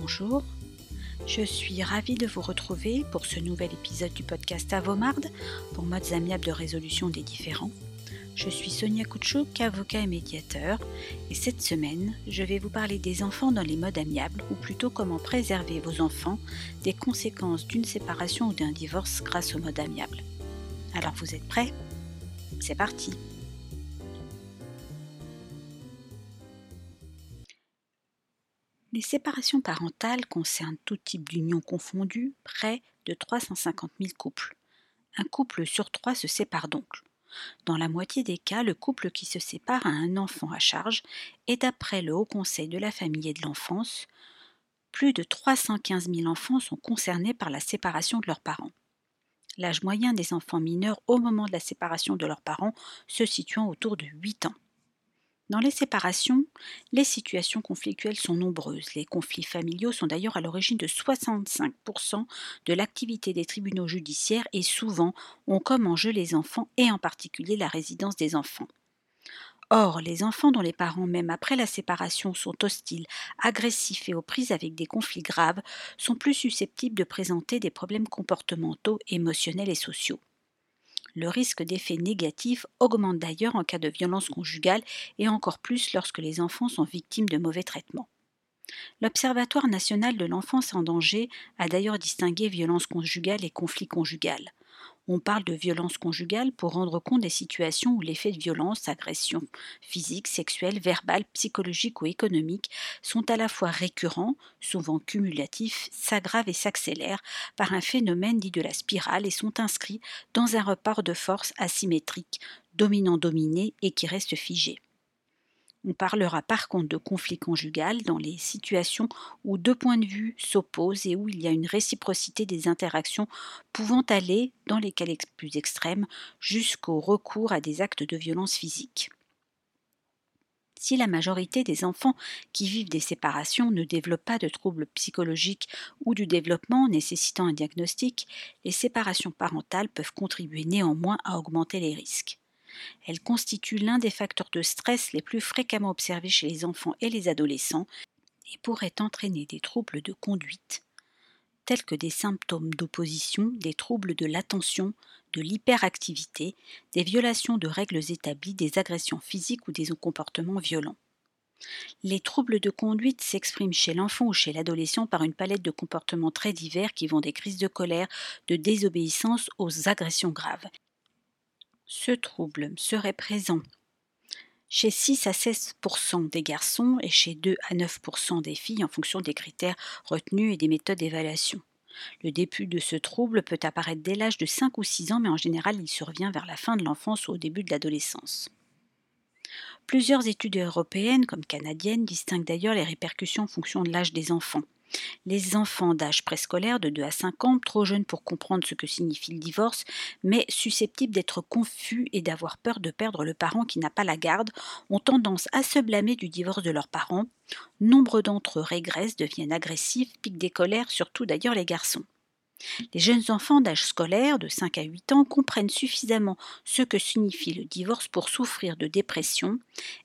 Bonjour, je suis ravie de vous retrouver pour ce nouvel épisode du podcast Avomarde pour modes amiables de résolution des différends. Je suis Sonia Kouchouk, avocat et médiateur, et cette semaine, je vais vous parler des enfants dans les modes amiables, ou plutôt comment préserver vos enfants des conséquences d'une séparation ou d'un divorce grâce au mode amiable. Alors vous êtes prêts? C'est parti Les séparations parentales concernent tout type d'union confondue, près de 350 000 couples. Un couple sur trois se sépare donc. Dans la moitié des cas, le couple qui se sépare a un enfant à charge et d'après le Haut Conseil de la famille et de l'enfance, plus de 315 000 enfants sont concernés par la séparation de leurs parents. L'âge moyen des enfants mineurs au moment de la séparation de leurs parents se situant autour de 8 ans. Dans les séparations, les situations conflictuelles sont nombreuses. Les conflits familiaux sont d'ailleurs à l'origine de 65% de l'activité des tribunaux judiciaires et souvent ont comme enjeu les enfants et en particulier la résidence des enfants. Or, les enfants dont les parents, même après la séparation, sont hostiles, agressifs et aux prises avec des conflits graves, sont plus susceptibles de présenter des problèmes comportementaux, émotionnels et sociaux. Le risque d'effets négatifs augmente d'ailleurs en cas de violence conjugale et encore plus lorsque les enfants sont victimes de mauvais traitements. L'Observatoire national de l'enfance en danger a d'ailleurs distingué violence conjugale et conflit conjugal. On parle de violence conjugale pour rendre compte des situations où les faits de violence, agressions physiques, sexuelles, verbales, psychologiques ou économiques sont à la fois récurrents, souvent cumulatifs, s'aggravent et s'accélèrent par un phénomène dit de la spirale et sont inscrits dans un report de force asymétrique, dominant-dominé et qui reste figé. On parlera par contre de conflit conjugal dans les situations où deux points de vue s'opposent et où il y a une réciprocité des interactions pouvant aller, dans les cas les plus extrêmes, jusqu'au recours à des actes de violence physique. Si la majorité des enfants qui vivent des séparations ne développent pas de troubles psychologiques ou du développement nécessitant un diagnostic, les séparations parentales peuvent contribuer néanmoins à augmenter les risques. Elle constitue l'un des facteurs de stress les plus fréquemment observés chez les enfants et les adolescents et pourrait entraîner des troubles de conduite, tels que des symptômes d'opposition, des troubles de l'attention, de l'hyperactivité, des violations de règles établies, des agressions physiques ou des comportements violents. Les troubles de conduite s'expriment chez l'enfant ou chez l'adolescent par une palette de comportements très divers qui vont des crises de colère, de désobéissance aux agressions graves ce trouble serait présent chez 6 à 16% des garçons et chez 2 à 9% des filles en fonction des critères retenus et des méthodes d'évaluation. Le début de ce trouble peut apparaître dès l'âge de 5 ou 6 ans, mais en général il survient vers la fin de l'enfance ou au début de l'adolescence. Plusieurs études européennes, comme canadiennes, distinguent d'ailleurs les répercussions en fonction de l'âge des enfants. Les enfants d'âge préscolaire de 2 à 5 ans, trop jeunes pour comprendre ce que signifie le divorce, mais susceptibles d'être confus et d'avoir peur de perdre le parent qui n'a pas la garde, ont tendance à se blâmer du divorce de leurs parents. Nombre d'entre eux régressent, deviennent agressifs, piquent des colères, surtout d'ailleurs les garçons. Les jeunes enfants d'âge scolaire, de 5 à 8 ans, comprennent suffisamment ce que signifie le divorce pour souffrir de dépression,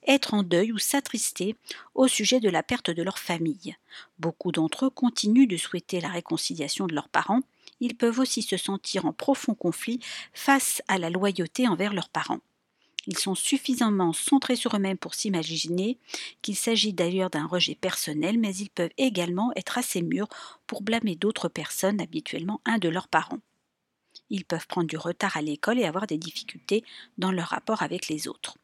être en deuil ou s'attrister au sujet de la perte de leur famille. Beaucoup d'entre eux continuent de souhaiter la réconciliation de leurs parents. Ils peuvent aussi se sentir en profond conflit face à la loyauté envers leurs parents. Ils sont suffisamment centrés sur eux-mêmes pour s'imaginer qu'il s'agit d'ailleurs d'un rejet personnel, mais ils peuvent également être assez mûrs pour blâmer d'autres personnes, habituellement un de leurs parents. Ils peuvent prendre du retard à l'école et avoir des difficultés dans leur rapport avec les autres.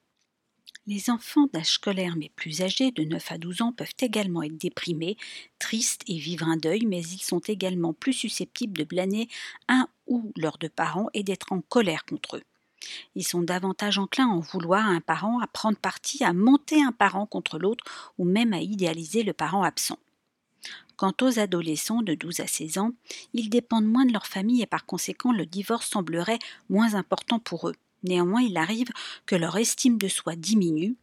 Les enfants d'âge scolaire mais plus âgés, de 9 à 12 ans, peuvent également être déprimés, tristes et vivre un deuil, mais ils sont également plus susceptibles de blâmer un ou leurs deux parents et d'être en colère contre eux. Ils sont davantage enclins à en vouloir à un parent, à prendre parti, à monter un parent contre l'autre ou même à idéaliser le parent absent. Quant aux adolescents de 12 à 16 ans, ils dépendent moins de leur famille et par conséquent le divorce semblerait moins important pour eux. Néanmoins, il arrive que leur estime de soi diminue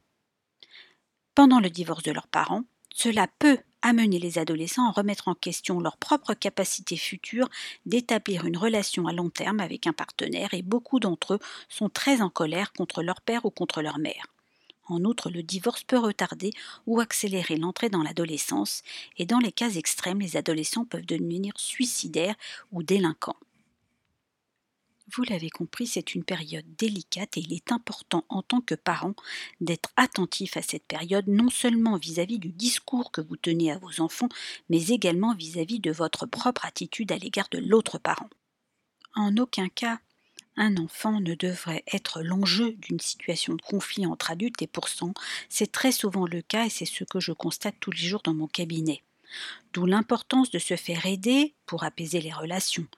pendant le divorce de leurs parents. Cela peut amener les adolescents à remettre en question leur propre capacité future d'établir une relation à long terme avec un partenaire et beaucoup d'entre eux sont très en colère contre leur père ou contre leur mère. En outre, le divorce peut retarder ou accélérer l'entrée dans l'adolescence, et dans les cas extrêmes, les adolescents peuvent devenir suicidaires ou délinquants. Vous l'avez compris, c'est une période délicate et il est important en tant que parent d'être attentif à cette période, non seulement vis-à-vis du discours que vous tenez à vos enfants, mais également vis-à-vis de votre propre attitude à l'égard de l'autre parent. En aucun cas, un enfant ne devrait être l'enjeu d'une situation de conflit entre adultes et pourtant, c'est très souvent le cas et c'est ce que je constate tous les jours dans mon cabinet. D'où l'importance de se faire aider pour apaiser les relations.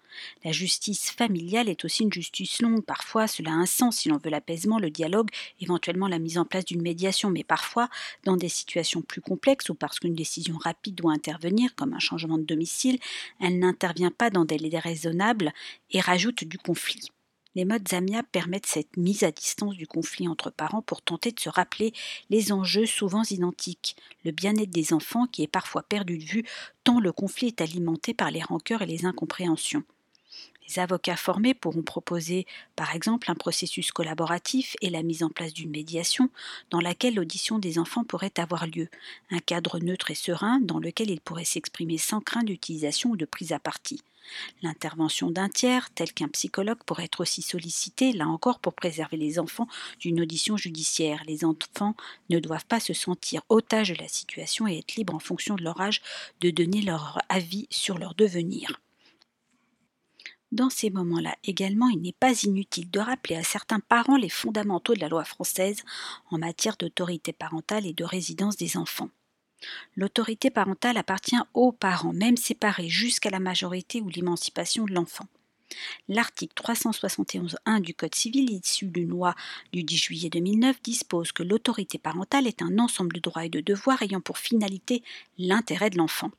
La justice familiale est aussi une justice longue. Parfois, cela a un sens si l'on veut l'apaisement, le dialogue, éventuellement la mise en place d'une médiation. Mais parfois, dans des situations plus complexes ou parce qu'une décision rapide doit intervenir, comme un changement de domicile, elle n'intervient pas dans des délais raisonnables et rajoute du conflit. Les modes amiables permettent cette mise à distance du conflit entre parents pour tenter de se rappeler les enjeux souvent identiques, le bien-être des enfants qui est parfois perdu de vue tant le conflit est alimenté par les rancœurs et les incompréhensions. Les avocats formés pourront proposer, par exemple, un processus collaboratif et la mise en place d'une médiation dans laquelle l'audition des enfants pourrait avoir lieu, un cadre neutre et serein dans lequel ils pourraient s'exprimer sans crainte d'utilisation ou de prise à partie. L'intervention d'un tiers, tel qu'un psychologue, pourrait être aussi sollicité, là encore, pour préserver les enfants d'une audition judiciaire. Les enfants ne doivent pas se sentir otages de la situation et être libres en fonction de leur âge de donner leur avis sur leur devenir. Dans ces moments-là également, il n'est pas inutile de rappeler à certains parents les fondamentaux de la loi française en matière d'autorité parentale et de résidence des enfants. L'autorité parentale appartient aux parents, même séparés, jusqu'à la majorité ou l'émancipation de l'enfant. L'article 371.1 du Code civil, issu d'une loi du 10 juillet 2009, dispose que l'autorité parentale est un ensemble de droits et de devoirs ayant pour finalité l'intérêt de l'enfant.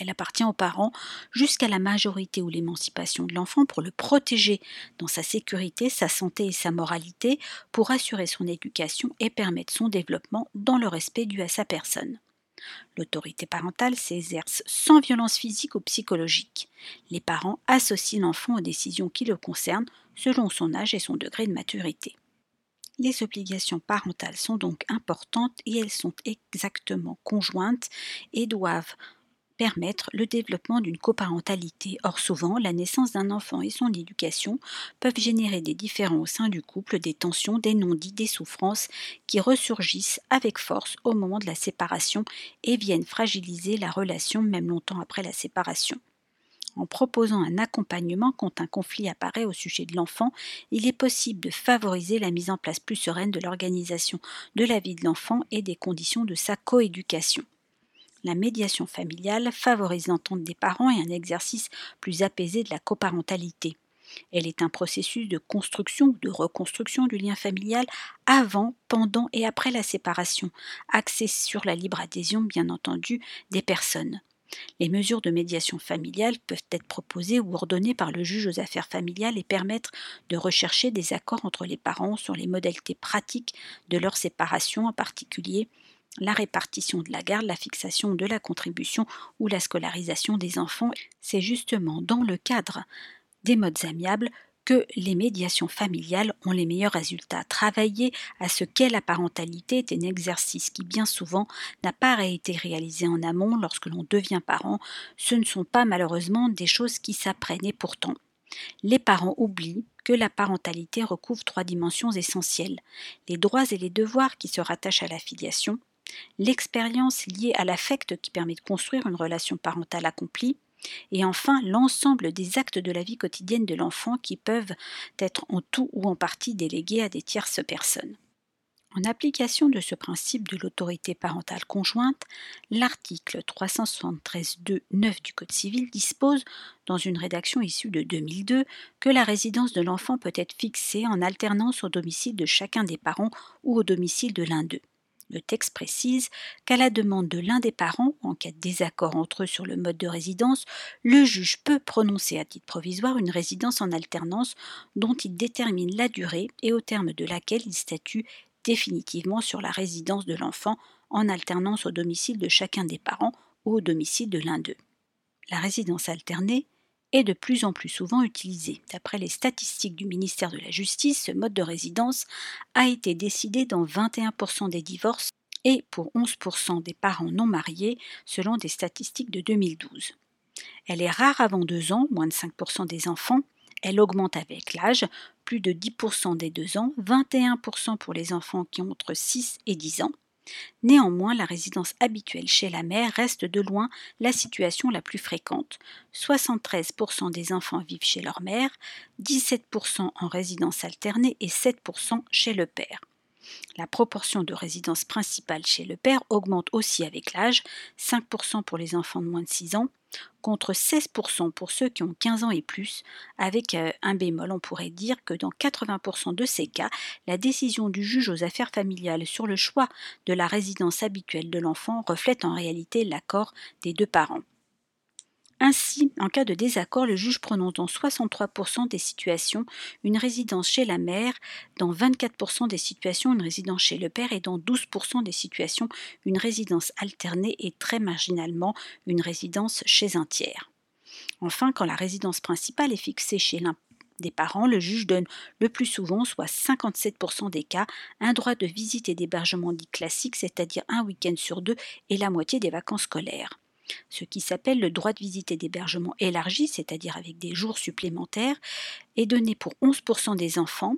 Elle appartient aux parents jusqu'à la majorité ou l'émancipation de l'enfant pour le protéger dans sa sécurité, sa santé et sa moralité, pour assurer son éducation et permettre son développement dans le respect dû à sa personne. L'autorité parentale s'exerce sans violence physique ou psychologique. Les parents associent l'enfant aux décisions qui le concernent selon son âge et son degré de maturité. Les obligations parentales sont donc importantes et elles sont exactement conjointes et doivent permettre le développement d'une coparentalité. Or souvent, la naissance d'un enfant et son éducation peuvent générer des différends au sein du couple, des tensions, des non-dits, des souffrances qui ressurgissent avec force au moment de la séparation et viennent fragiliser la relation même longtemps après la séparation. En proposant un accompagnement quand un conflit apparaît au sujet de l'enfant, il est possible de favoriser la mise en place plus sereine de l'organisation de la vie de l'enfant et des conditions de sa coéducation la médiation familiale favorise l'entente des parents et un exercice plus apaisé de la coparentalité. Elle est un processus de construction ou de reconstruction du lien familial avant, pendant et après la séparation, axé sur la libre adhésion, bien entendu, des personnes. Les mesures de médiation familiale peuvent être proposées ou ordonnées par le juge aux affaires familiales et permettre de rechercher des accords entre les parents sur les modalités pratiques de leur séparation, en particulier la répartition de la garde, la fixation de la contribution ou la scolarisation des enfants. C'est justement dans le cadre des modes amiables que les médiations familiales ont les meilleurs résultats. Travailler à ce qu'est la parentalité est un exercice qui bien souvent n'a pas été réalisé en amont lorsque l'on devient parent. Ce ne sont pas malheureusement des choses qui s'apprennent et pourtant les parents oublient que la parentalité recouvre trois dimensions essentielles les droits et les devoirs qui se rattachent à la filiation, l'expérience liée à l'affect qui permet de construire une relation parentale accomplie, et enfin l'ensemble des actes de la vie quotidienne de l'enfant qui peuvent être en tout ou en partie délégués à des tierces personnes. En application de ce principe de l'autorité parentale conjointe, l'article 373.2.9 du Code civil dispose, dans une rédaction issue de 2002, que la résidence de l'enfant peut être fixée en alternance au domicile de chacun des parents ou au domicile de l'un d'eux. Le texte précise qu'à la demande de l'un des parents, en cas de désaccord entre eux sur le mode de résidence, le juge peut prononcer à titre provisoire une résidence en alternance dont il détermine la durée et au terme de laquelle il statue définitivement sur la résidence de l'enfant en alternance au domicile de chacun des parents ou au domicile de l'un d'eux. La résidence alternée est de plus en plus souvent utilisé. D'après les statistiques du ministère de la Justice, ce mode de résidence a été décidé dans 21% des divorces et pour 11% des parents non mariés, selon des statistiques de 2012. Elle est rare avant 2 ans, moins de 5% des enfants. Elle augmente avec l'âge, plus de 10% des 2 ans, 21% pour les enfants qui ont entre 6 et 10 ans. Néanmoins, la résidence habituelle chez la mère reste de loin la situation la plus fréquente. 73% des enfants vivent chez leur mère, 17% en résidence alternée et 7% chez le père. La proportion de résidence principale chez le père augmente aussi avec l'âge, 5% pour les enfants de moins de 6 ans, contre 16% pour ceux qui ont 15 ans et plus, avec euh, un bémol, on pourrait dire que dans 80% de ces cas, la décision du juge aux affaires familiales sur le choix de la résidence habituelle de l'enfant reflète en réalité l'accord des deux parents. Ainsi, en cas de désaccord, le juge prononce dans 63% des situations une résidence chez la mère, dans 24% des situations une résidence chez le père et dans 12% des situations une résidence alternée et très marginalement une résidence chez un tiers. Enfin, quand la résidence principale est fixée chez l'un des parents, le juge donne le plus souvent, soit 57% des cas, un droit de visite et d'hébergement dit classique, c'est-à-dire un week-end sur deux et la moitié des vacances scolaires ce qui s'appelle le droit de visite et d'hébergement élargi, c'est-à-dire avec des jours supplémentaires, est donné pour 11% des enfants.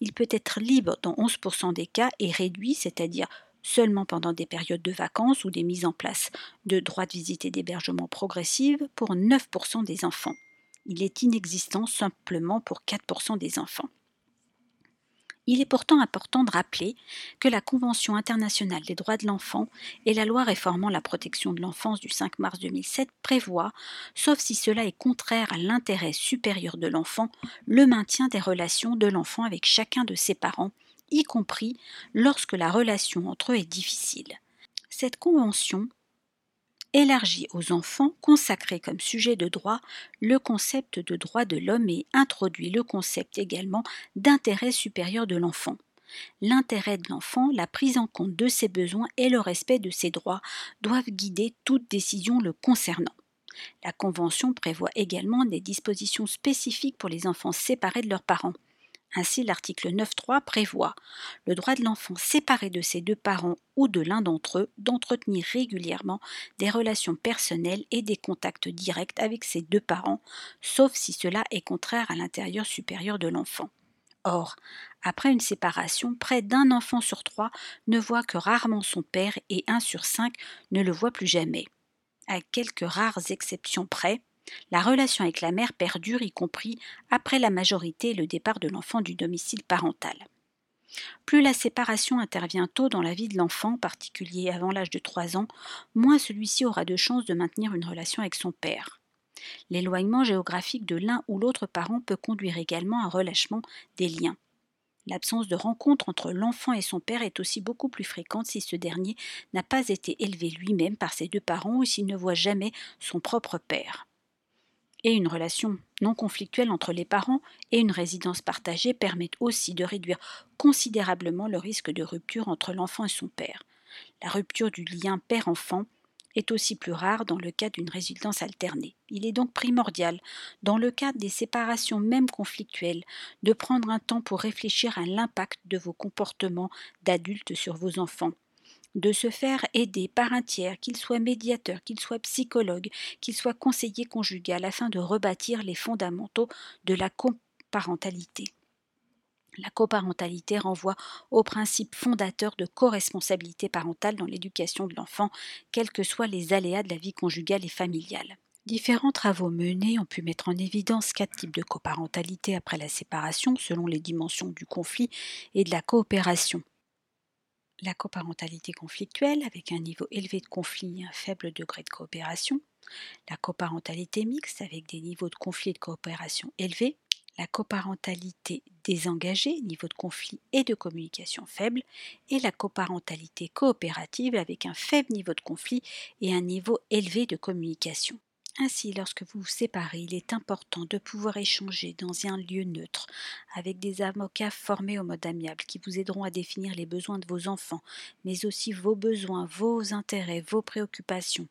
Il peut être libre dans 11% des cas et réduit, c'est-à-dire seulement pendant des périodes de vacances ou des mises en place de droits de visite et d'hébergement progressives pour 9% des enfants. Il est inexistant simplement pour 4% des enfants. Il est pourtant important de rappeler que la Convention internationale des droits de l'enfant et la loi réformant la protection de l'enfance du 5 mars 2007 prévoient, sauf si cela est contraire à l'intérêt supérieur de l'enfant, le maintien des relations de l'enfant avec chacun de ses parents, y compris lorsque la relation entre eux est difficile. Cette convention élargit aux enfants, consacré comme sujet de droit le concept de droit de l'homme et introduit le concept également d'intérêt supérieur de l'enfant. L'intérêt de l'enfant, la prise en compte de ses besoins et le respect de ses droits doivent guider toute décision le concernant. La Convention prévoit également des dispositions spécifiques pour les enfants séparés de leurs parents. Ainsi, l'article 9.3 prévoit le droit de l'enfant séparé de ses deux parents ou de l'un d'entre eux d'entretenir régulièrement des relations personnelles et des contacts directs avec ses deux parents, sauf si cela est contraire à l'intérieur supérieur de l'enfant. Or, après une séparation, près d'un enfant sur trois ne voit que rarement son père et un sur cinq ne le voit plus jamais. À quelques rares exceptions près, la relation avec la mère perdure, y compris après la majorité et le départ de l'enfant du domicile parental. Plus la séparation intervient tôt dans la vie de l'enfant, en particulier avant l'âge de 3 ans, moins celui-ci aura de chances de maintenir une relation avec son père. L'éloignement géographique de l'un ou l'autre parent peut conduire également à un relâchement des liens. L'absence de rencontre entre l'enfant et son père est aussi beaucoup plus fréquente si ce dernier n'a pas été élevé lui-même par ses deux parents ou s'il ne voit jamais son propre père et une relation non conflictuelle entre les parents et une résidence partagée permettent aussi de réduire considérablement le risque de rupture entre l'enfant et son père. La rupture du lien père-enfant est aussi plus rare dans le cas d'une résidence alternée. Il est donc primordial, dans le cadre des séparations même conflictuelles, de prendre un temps pour réfléchir à l'impact de vos comportements d'adultes sur vos enfants de se faire aider par un tiers, qu'il soit médiateur, qu'il soit psychologue, qu'il soit conseiller conjugal, afin de rebâtir les fondamentaux de la coparentalité. La coparentalité renvoie au principe fondateur de co-responsabilité parentale dans l'éducation de l'enfant, quels que soient les aléas de la vie conjugale et familiale. Différents travaux menés ont pu mettre en évidence quatre types de coparentalité après la séparation selon les dimensions du conflit et de la coopération la coparentalité conflictuelle avec un niveau élevé de conflit et un faible degré de coopération, la coparentalité mixte avec des niveaux de conflit et de coopération élevés, la coparentalité désengagée, niveau de conflit et de communication faible, et la coparentalité coopérative avec un faible niveau de conflit et un niveau élevé de communication. Ainsi, lorsque vous vous séparez, il est important de pouvoir échanger dans un lieu neutre avec des avocats formés au mode amiable qui vous aideront à définir les besoins de vos enfants, mais aussi vos besoins, vos intérêts, vos préoccupations,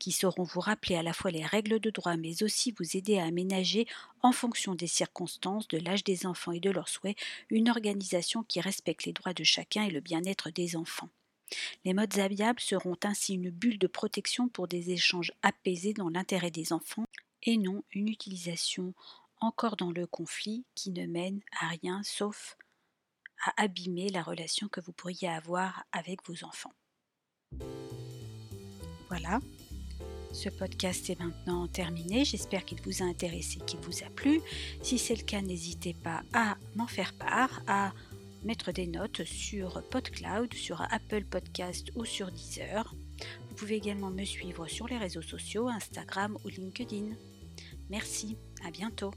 qui sauront vous rappeler à la fois les règles de droit, mais aussi vous aider à aménager, en fonction des circonstances, de l'âge des enfants et de leurs souhaits, une organisation qui respecte les droits de chacun et le bien-être des enfants. Les modes amiables seront ainsi une bulle de protection pour des échanges apaisés dans l'intérêt des enfants et non une utilisation encore dans le conflit qui ne mène à rien sauf à abîmer la relation que vous pourriez avoir avec vos enfants. Voilà, ce podcast est maintenant terminé. J'espère qu'il vous a intéressé, qu'il vous a plu. Si c'est le cas, n'hésitez pas à m'en faire part, à mettre des notes sur PodCloud, sur Apple Podcast ou sur Deezer. Vous pouvez également me suivre sur les réseaux sociaux, Instagram ou LinkedIn. Merci, à bientôt.